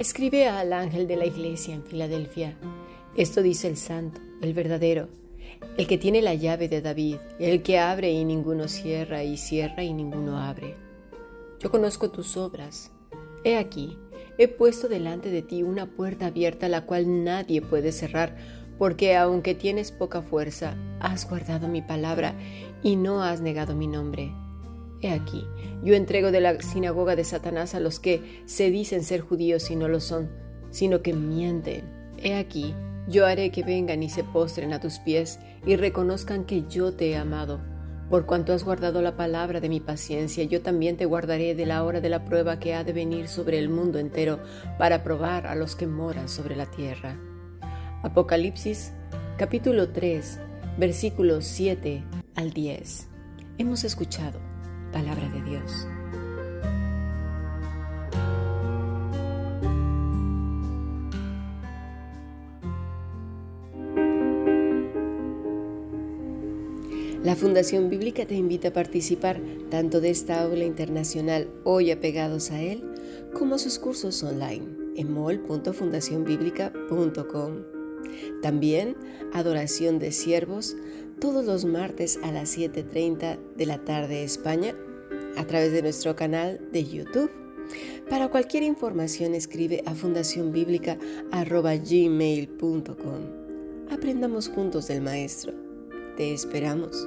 Escribe al ángel de la iglesia en Filadelfia. Esto dice el santo, el verdadero, el que tiene la llave de David, el que abre y ninguno cierra, y cierra y ninguno abre. Yo conozco tus obras. He aquí, he puesto delante de ti una puerta abierta la cual nadie puede cerrar, porque aunque tienes poca fuerza, has guardado mi palabra y no has negado mi nombre. He aquí, yo entrego de la sinagoga de Satanás a los que se dicen ser judíos y no lo son, sino que mienten. He aquí, yo haré que vengan y se postren a tus pies y reconozcan que yo te he amado. Por cuanto has guardado la palabra de mi paciencia, yo también te guardaré de la hora de la prueba que ha de venir sobre el mundo entero para probar a los que moran sobre la tierra. Apocalipsis capítulo 3 versículos 7 al 10. Hemos escuchado palabra de Dios. La Fundación Bíblica te invita a participar tanto de esta aula internacional hoy apegados a él como a sus cursos online en mol.fundacionbiblica.com. También Adoración de Siervos todos los martes a las 7.30 de la tarde España a través de nuestro canal de YouTube. Para cualquier información escribe a fundacionbiblica.gmail.com. Aprendamos juntos del Maestro. Te esperamos.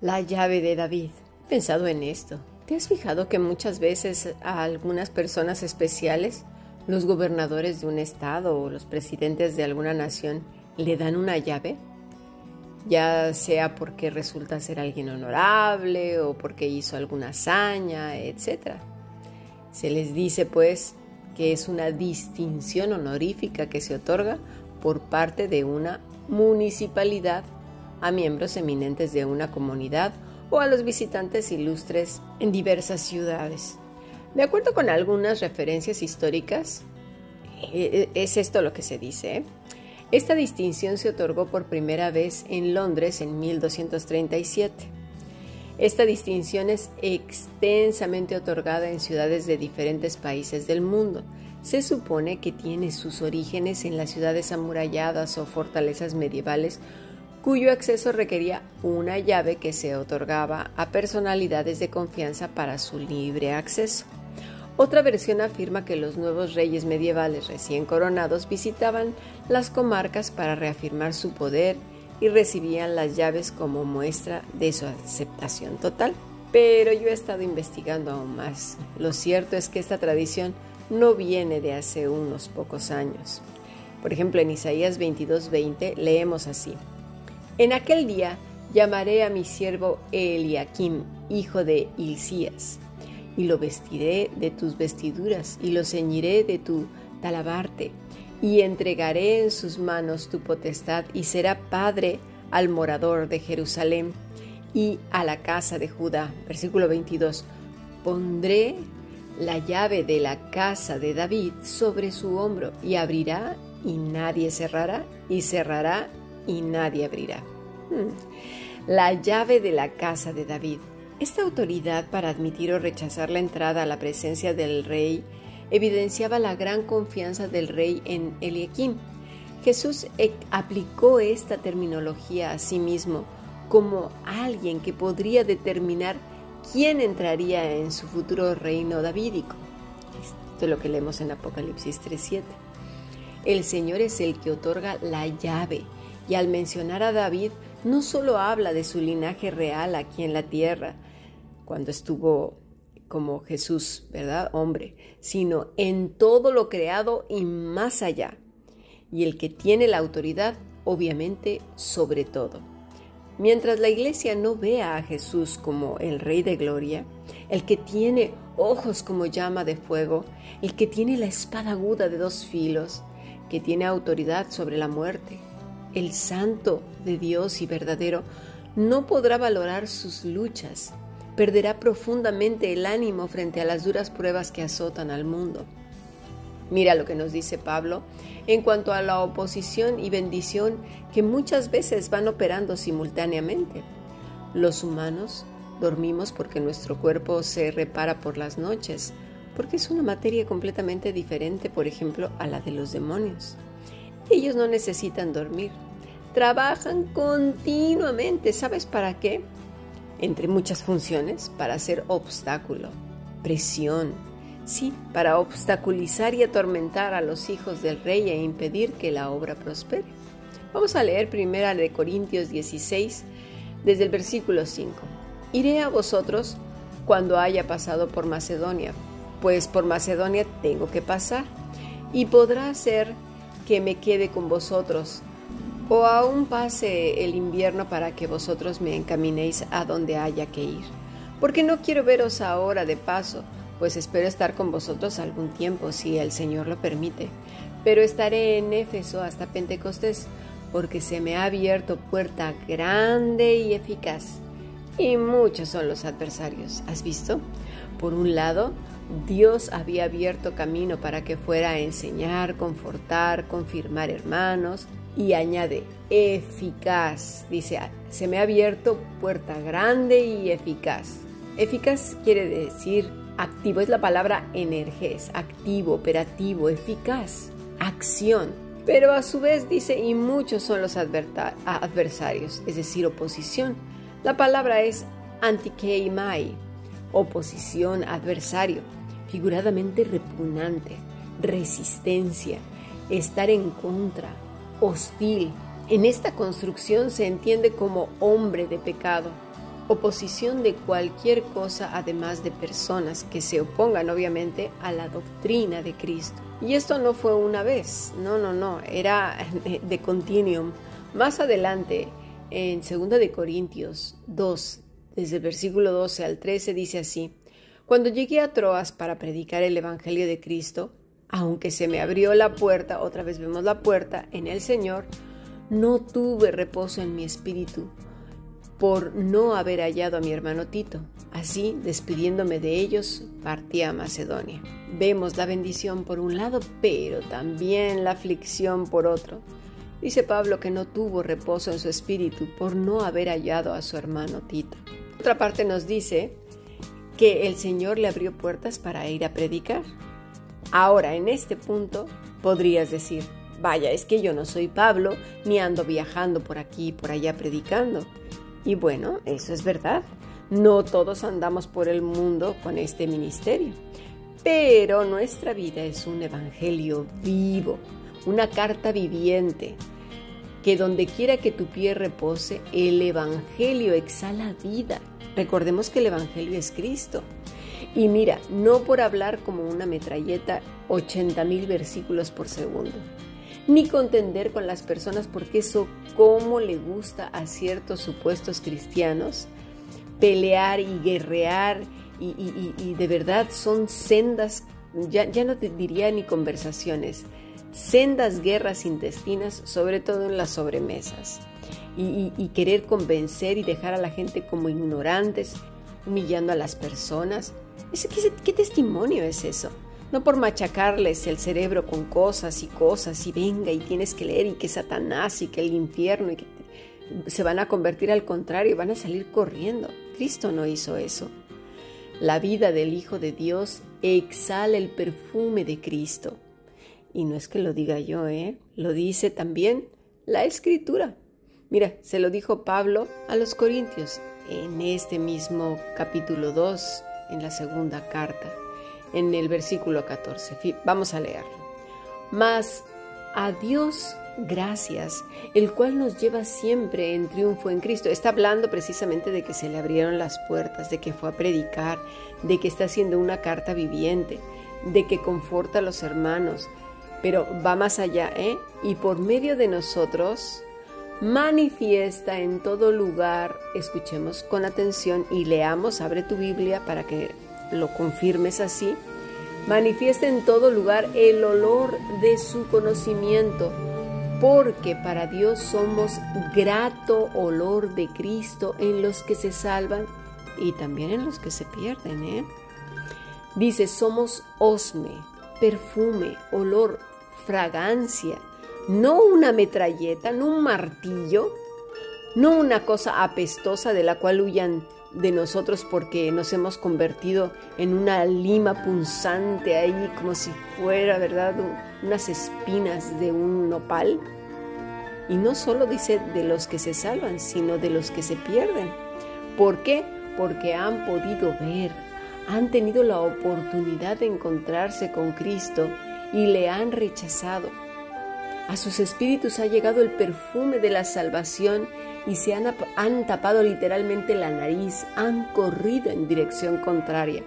La llave de David. Pensado en esto. ¿Te has fijado que muchas veces a algunas personas especiales, los gobernadores de un estado o los presidentes de alguna nación, le dan una llave? Ya sea porque resulta ser alguien honorable o porque hizo alguna hazaña, etc. Se les dice pues que es una distinción honorífica que se otorga por parte de una municipalidad a miembros eminentes de una comunidad o a los visitantes ilustres en diversas ciudades. De acuerdo con algunas referencias históricas, eh, es esto lo que se dice. ¿eh? Esta distinción se otorgó por primera vez en Londres en 1237. Esta distinción es extensamente otorgada en ciudades de diferentes países del mundo. Se supone que tiene sus orígenes en las ciudades amuralladas o fortalezas medievales cuyo acceso requería una llave que se otorgaba a personalidades de confianza para su libre acceso. Otra versión afirma que los nuevos reyes medievales recién coronados visitaban las comarcas para reafirmar su poder y recibían las llaves como muestra de su aceptación total. Pero yo he estado investigando aún más. Lo cierto es que esta tradición no viene de hace unos pocos años. Por ejemplo, en Isaías 22:20 leemos así: en aquel día llamaré a mi siervo Eliakim, hijo de Hilcías, y lo vestiré de tus vestiduras, y lo ceñiré de tu talabarte, y entregaré en sus manos tu potestad, y será padre al morador de Jerusalén y a la casa de Judá. Versículo 22. Pondré la llave de la casa de David sobre su hombro, y abrirá, y nadie cerrará, y cerrará, y nadie abrirá. La llave de la casa de David. Esta autoridad para admitir o rechazar la entrada a la presencia del rey evidenciaba la gran confianza del rey en Eliakim. Jesús aplicó esta terminología a sí mismo como alguien que podría determinar quién entraría en su futuro reino davídico. Esto es lo que leemos en Apocalipsis 3.7. El Señor es el que otorga la llave y al mencionar a David no solo habla de su linaje real aquí en la tierra, cuando estuvo como Jesús, ¿verdad? Hombre, sino en todo lo creado y más allá. Y el que tiene la autoridad, obviamente, sobre todo. Mientras la iglesia no vea a Jesús como el Rey de Gloria, el que tiene ojos como llama de fuego, el que tiene la espada aguda de dos filos, que tiene autoridad sobre la muerte, el santo de Dios y verdadero, no podrá valorar sus luchas, perderá profundamente el ánimo frente a las duras pruebas que azotan al mundo. Mira lo que nos dice Pablo en cuanto a la oposición y bendición que muchas veces van operando simultáneamente. Los humanos dormimos porque nuestro cuerpo se repara por las noches, porque es una materia completamente diferente, por ejemplo, a la de los demonios. Ellos no necesitan dormir, trabajan continuamente. ¿Sabes para qué? Entre muchas funciones, para hacer obstáculo, presión, sí, para obstaculizar y atormentar a los hijos del rey e impedir que la obra prospere. Vamos a leer primera de Corintios 16, desde el versículo 5. Iré a vosotros cuando haya pasado por Macedonia, pues por Macedonia tengo que pasar, y podrá ser que me quede con vosotros, o aún pase el invierno para que vosotros me encaminéis a donde haya que ir. Porque no quiero veros ahora de paso, pues espero estar con vosotros algún tiempo, si el Señor lo permite. Pero estaré en Éfeso hasta Pentecostés, porque se me ha abierto puerta grande y eficaz. Y muchos son los adversarios. ¿Has visto? Por un lado, Dios había abierto camino para que fuera a enseñar, confortar, confirmar hermanos, y añade eficaz. Dice, se me ha abierto puerta grande y eficaz. Eficaz quiere decir activo, es la palabra energés, activo, operativo, eficaz, acción. Pero a su vez dice, y muchos son los adversarios, es decir, oposición. La palabra es antikeimai, oposición, adversario, figuradamente repugnante, resistencia, estar en contra, hostil. En esta construcción se entiende como hombre de pecado, oposición de cualquier cosa además de personas que se opongan obviamente a la doctrina de Cristo. Y esto no fue una vez, no, no, no, era de, continuum. Más adelante, en 2 de Corintios 2, desde el versículo 12 al 13 dice así: Cuando llegué a Troas para predicar el evangelio de Cristo, aunque se me abrió la puerta, otra vez vemos la puerta en el Señor, no tuve reposo en mi espíritu por no haber hallado a mi hermano Tito. Así, despidiéndome de ellos, partí a Macedonia. Vemos la bendición por un lado, pero también la aflicción por otro. Dice Pablo que no tuvo reposo en su espíritu por no haber hallado a su hermano Tito. Otra parte nos dice que el Señor le abrió puertas para ir a predicar. Ahora, en este punto, podrías decir, vaya, es que yo no soy Pablo, ni ando viajando por aquí y por allá predicando. Y bueno, eso es verdad. No todos andamos por el mundo con este ministerio. Pero nuestra vida es un evangelio vivo, una carta viviente, que donde quiera que tu pie repose, el evangelio exhala vida. Recordemos que el evangelio es Cristo. Y mira, no por hablar como una metralleta 80 mil versículos por segundo, ni contender con las personas porque eso como le gusta a ciertos supuestos cristianos, pelear y guerrear y, de verdad son sendas, ya, ya no te diría ni conversaciones, sendas guerras intestinas, sobre todo en las sobremesas. y, querer convencer y dejar a la gente como ignorantes, humillando a las personas, ¿Qué, testimonio es eso? No por machacarles el cerebro con cosas y cosas y venga y tienes que leer y que Satanás y que el infierno y que se van a convertir al contrario y van a salir corriendo. Cristo no hizo eso. La vida del Hijo de Dios exhala el perfume de Cristo. Y no es que lo diga yo, ¿eh? Lo dice también la Escritura. Mira, se lo dijo Pablo a los Corintios en este mismo capítulo 2, en la segunda carta, en el versículo 14. Vamos a leerlo. Mas a Dios gracias, el cual nos lleva siempre en triunfo en Cristo. Está hablando precisamente de que se le abrieron las puertas, de que fue a predicar, de que está haciendo una carta viviente, de que conforta a los hermanos, pero va más allá, ¿eh? Y por medio de nosotros manifiesta en todo lugar, escuchemos con atención y leamos, abre tu Biblia para que lo confirmes así, manifiesta en todo lugar el olor de su conocimiento, porque para Dios somos grato olor de Cristo en los que se salvan y también en los que se pierden. ¿eh? Dice, somos osme, perfume, olor, fragancia, no una metralleta, no un martillo, no una cosa apestosa de la cual huyan de nosotros porque nos hemos convertido en una lima punzante ahí como si fuera, ¿verdad?, unas espinas de un nopal. Y no solo dice de los que se salvan, sino de los que se pierden. ¿Por qué? Porque han podido ver, han tenido la oportunidad de encontrarse con Cristo y le han rechazado. A sus espíritus ha llegado el perfume de la salvación y se han, han, tapado literalmente la nariz, han corrido en dirección contraria.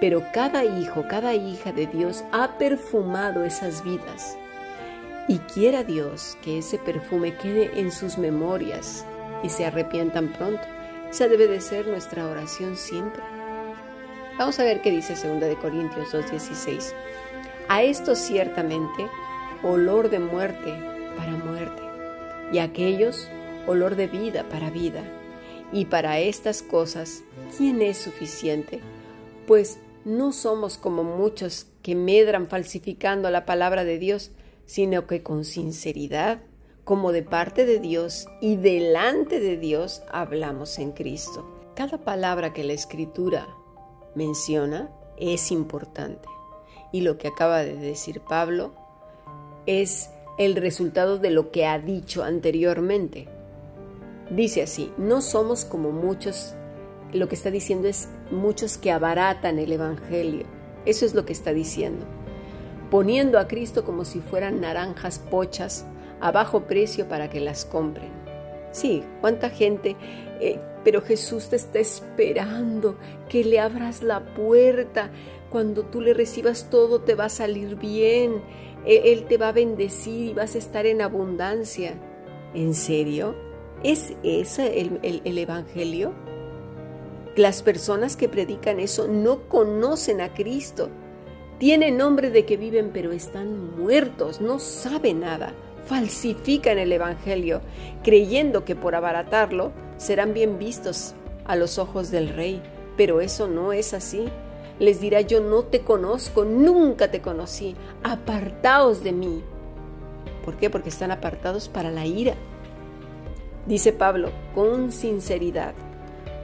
Pero cada hijo, cada hija de Dios ha perfumado esas vidas. Y quiera Dios que ese perfume quede en sus memorias y se arrepientan pronto. Esa debe de ser nuestra oración siempre. Vamos a ver qué dice 2 Corintios 2.16. A esto ciertamente olor de muerte para muerte, y aquellos olor de vida para vida. Y para estas cosas, ¿quién es suficiente? Pues no somos como muchos que medran falsificando la palabra de Dios, sino que con sinceridad, como de parte de Dios y delante de Dios, hablamos en Cristo. Cada palabra que la Escritura menciona es importante. Y lo que acaba de decir Pablo es el resultado de lo que ha dicho anteriormente. Dice así, no somos como muchos, lo que está diciendo es muchos que abaratan el Evangelio. Eso es lo que está diciendo. Poniendo a Cristo como si fueran naranjas pochas a bajo precio para que las compren. Sí, cuánta gente, eh, pero Jesús te está esperando que le abras la puerta. Cuando tú le recibas todo te va a salir bien. E-, Él te va a bendecir y vas a estar en abundancia. ¿En serio? ¿Es ese el, Evangelio? Las personas que predican eso no conocen a Cristo. Tienen nombre de que viven, pero están muertos, no saben nada. Falsifican el Evangelio, creyendo que por abaratarlo serán bien vistos a los ojos del Rey. Pero eso no es así les dirá yo no te conozco, nunca te conocí, apartaos de mí. ¿Por qué? Porque están apartados para la ira. Dice Pablo, con sinceridad,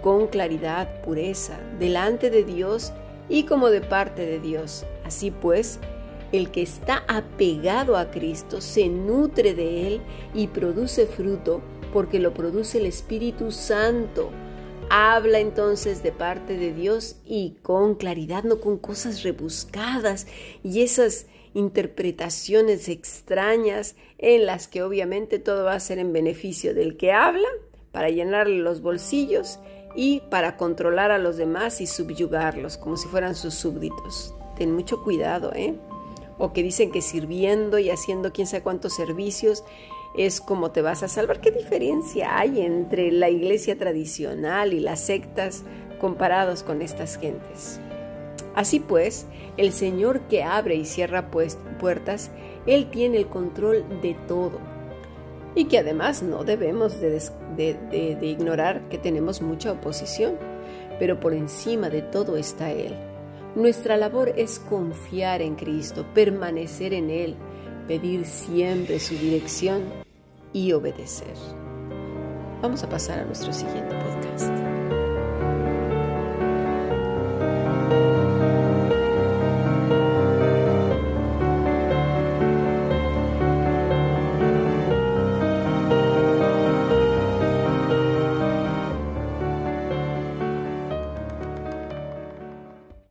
con claridad, pureza, delante de Dios y como de parte de Dios. Así pues, el que está apegado a Cristo se nutre de Él y produce fruto porque lo produce el Espíritu Santo. Habla entonces de parte de Dios y con claridad, no con cosas rebuscadas y esas interpretaciones extrañas en las que obviamente todo va a ser en beneficio del que habla, para llenarle los bolsillos y para controlar a los demás y subyugarlos como si fueran sus súbditos. Ten mucho cuidado, ¿eh? O que dicen que sirviendo y haciendo quién sabe cuántos servicios es como te vas a salvar. ¿Qué diferencia hay entre la iglesia tradicional y las sectas comparados con estas gentes? Así pues, el Señor que abre y cierra pues, puertas, Él tiene el control de todo. Y que además no debemos de, de ignorar que tenemos mucha oposición, pero por encima de todo está Él. Nuestra labor es confiar en Cristo, permanecer en Él, pedir siempre su dirección y obedecer. Vamos a pasar a nuestro siguiente podcast.